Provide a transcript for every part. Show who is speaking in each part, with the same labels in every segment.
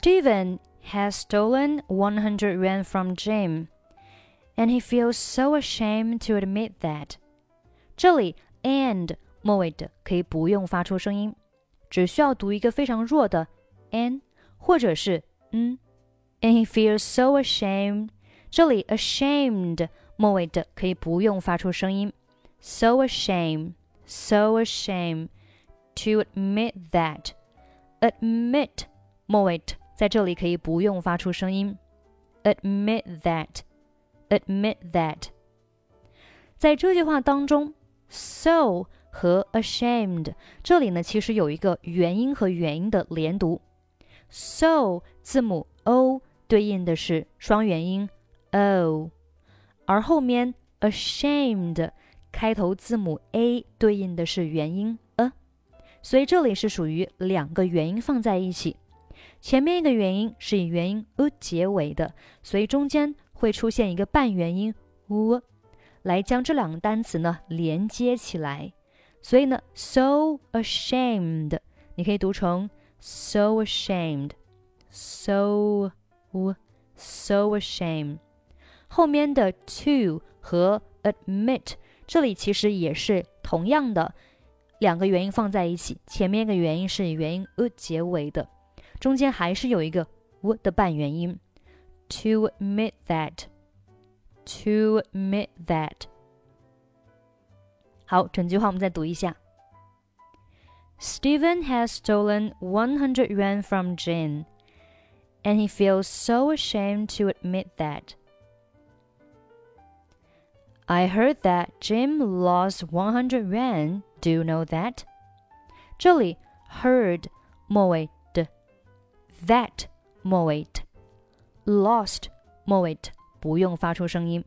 Speaker 1: Steven has stolen 100 yuan from Jim, and he feels so ashamed to admit that. 这里 and 末尾的可以不用发出声音，只需要读一个非常弱的 an and he feels so ashamed. 这里 ashamed 末尾的可以不用发出声音。So ashamed, so ashamed to admit that. Admit 末尾的在这里可以不用发出声音。Admit that, admit that。在这句话当中，so 和 ashamed 这里呢，其实有一个元音和元音的连读。so 字母 o 对应的是双元音 o，而后面 ashamed 开头字母 a 对应的是元音 a，所以这里是属于两个元音放在一起，前面一个元音是以元音 u 结尾的，所以中间会出现一个半元音 u，来将这两个单词呢连接起来。所以呢，so ashamed 你可以读成 so ashamed，so。so ashamed。后面的 to 和 admit 这里其实也是同样的两个元音放在一起，前面一个元音是以元音 u 结尾的，中间还是有一个 w 的半元音。To admit that, to admit that。好，整句话我们再读一下。Steven has stolen 100 yuan from Jim, and he feels so ashamed to admit that. I heard that Jim lost 100 yuan. Do you know that? 这里 heard 末尾 that moit lost moit 不用发出声音。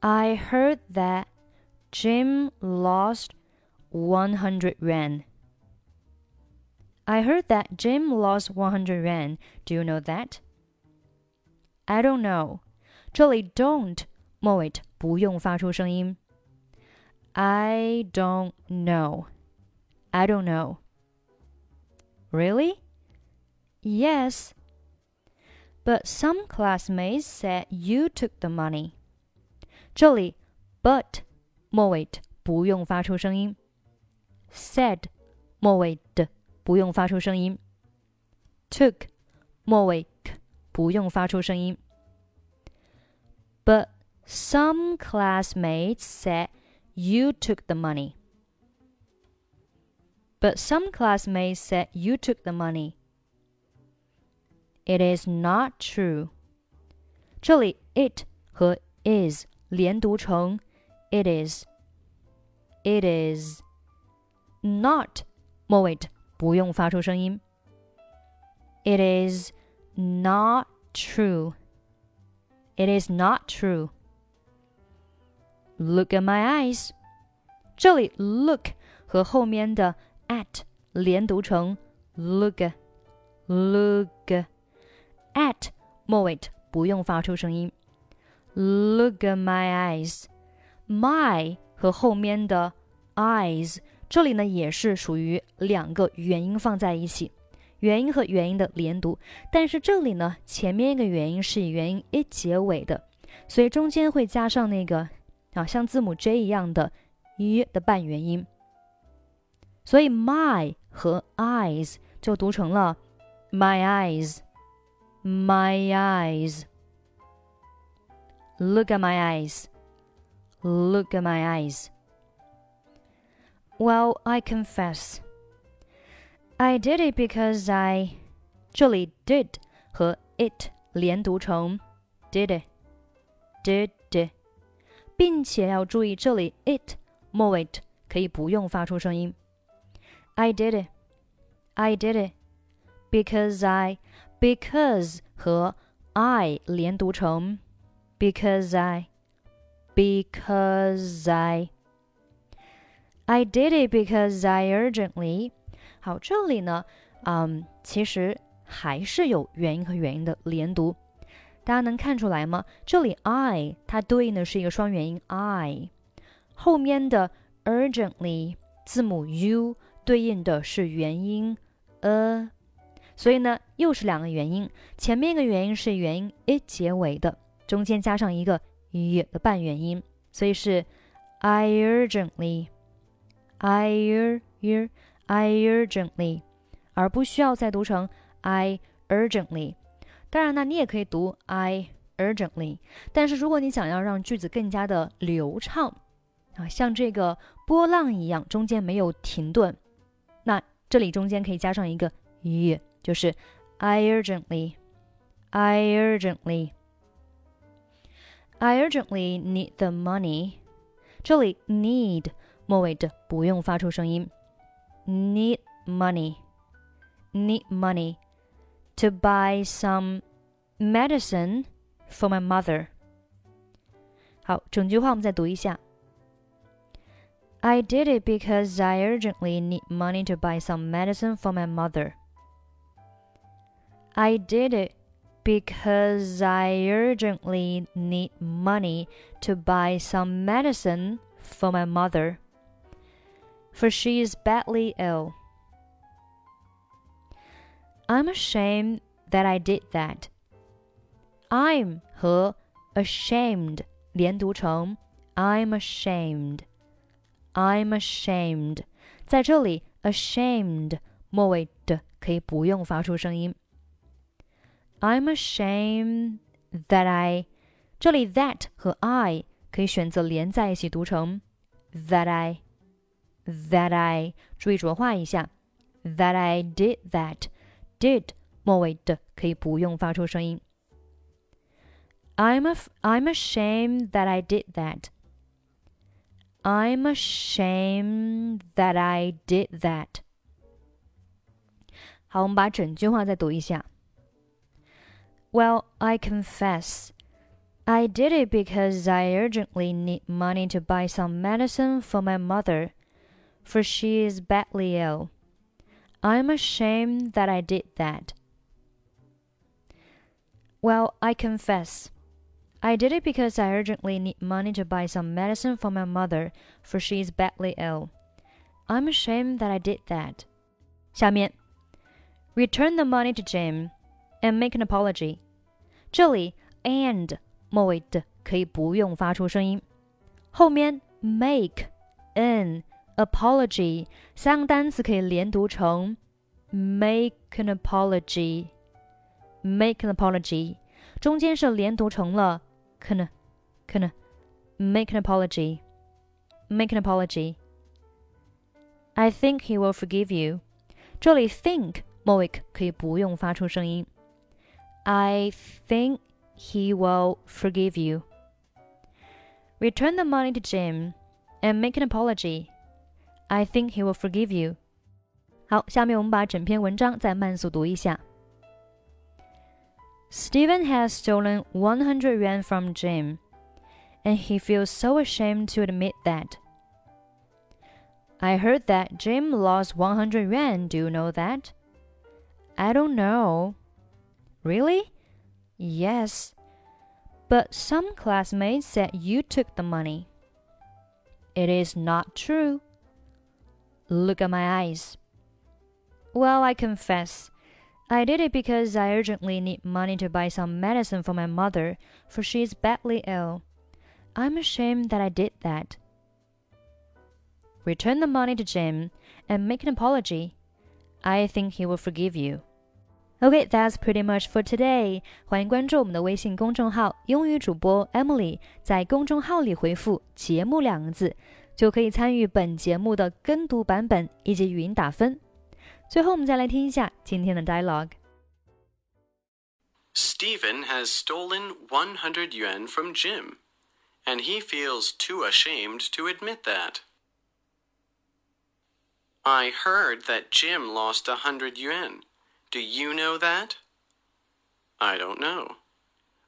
Speaker 1: I heard that Jim lost 100 yuan. I heard that Jim lost 100 yuan. Do you know that? I don't know. 这里 don't moit 不用发出声音。I don't know. I don't know. Really? Yes. But some classmates said you took the money. 这里 but 末尾不用发出声音。said 末尾的不用发出声音。took 末尾 k 不用发出声音。But some classmates said you took the money. But some classmates said you took the money. It is not true. 这里 it 和 is 连读成 it is. It is not 末尾不用发出声音。It is not true. It is not true. Look at my eyes. 这里 look 和后面的 at 连读成 look look At 末尾不用发出声音。Look at my eyes. My 和后面的 eyes 这里呢也是属于两个元音放在一起，元音和元音的连读。但是这里呢，前面一个元音是以元音 i 结尾的，所以中间会加上那个啊像字母 J 一样的 i 的半元音。所以 my 和 eyes 就读成了 my eyes eyes，my eyes。Look at my eyes. Look at my eyes. Well, I confess. I did it because I 这里 did 和 it 连读成 did it did it，并且要注意这里 it 末尾可以不用发出声音。I did it, I did it because I because 和 I 连读成 because I because I。I did it because I urgently。好，这里呢，嗯，其实还是有元音和元音的连读，大家能看出来吗？这里 I 它对应的是一个双元音 I，后面的 urgently 字母 U 对应的是元音 a， 所以呢，又是两个元音。前面一个元音是元音 i 结尾的，中间加上一个 y 的半元音，所以是 I urgently，I ur ur，I urgently，而不需要再读成 I urgently。当然呢，你也可以读 I urgently。但是如果你想要让句子更加的流畅啊，像这个波浪一样，中间没有停顿，那这里中间可以加上一个 y。就是 I urgently, I urgently, I urgently need the money。这里 need 末尾的不用发出声音，need money, need money to buy some medicine for my mother。好，整句话我们再读一下。I did it because I urgently need money to buy some medicine for my mother. I did it because I urgently need money to buy some medicine for my mother, for she is badly ill. I'm ashamed that I did that. I'm 和 ashamed 连读成 I'm ashamed. I'm ashamed. 在这里 ashamed 末尾的可以不用发出声音。 I'm ashamed that I，这里 that 和 I 可以选择连在一起读成 that I that I，注意浊化一下 that I did that did 末尾的可以不用发出声音。I'm a, I'm ashamed that I did that. I'm ashamed that I did that. 好，我们把整句话再读一下。 Well, I confess. I did it because I urgently need money to buy some medicine for my mother, for she is badly ill. I'm ashamed that I did that. Well, I confess. I did it because I urgently need money to buy some medicine for my mother, for she is badly ill. I'm ashamed that I did that. 下面, return the money to Jim and make an apology。这里 and 末尾的可以不用发出声音，后面 make an apology 三个单词可以连读成 make an apology。make an apology，中间是连读成了可能可能 make an apology。make an apology。I think he will forgive you。这里 think 末尾可以不用发出声音。 I think he will forgive you. Return the money to Jim and make an apology. I think he will forgive you. "steven has stolen 100 yuan from Jim, and he feels so ashamed to admit that. I heard that Jim lost 100 yuan, do you know that? I don't know. Really? Yes. But some classmates said you took the money. It is not true. Look at my eyes. Well, I confess. I did it because I urgently need money to buy some medicine for my mother, for she is badly ill. I'm ashamed that I did that. Return the money to Jim and make an apology. I think he will forgive you. Okay, that's pretty much for today. 欢迎关注我们的微信公众号“英语主播 Emily”，在公众号里回复“节目”两个字，就可以参与本节目的跟读版本以及语音打分。最后，我们再来听一下今天的 dialogue。
Speaker 2: Steven has stolen 100 yuan from Jim, and he feels too ashamed to admit that. I heard that Jim lost 100 yuan. Do you know that? I don't know.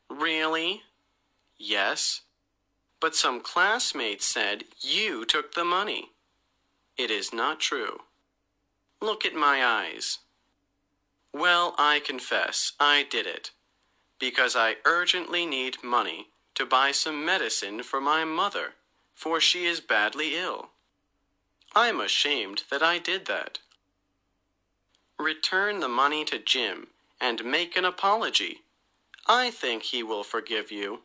Speaker 2: Really? Yes. But some classmates said you took the money. It is not true. Look at my eyes. Well, I confess I did it because I urgently need money to buy some medicine for my mother, for she is badly ill. I'm ashamed that I did that. Return the money to Jim and make an apology. I think he will forgive you.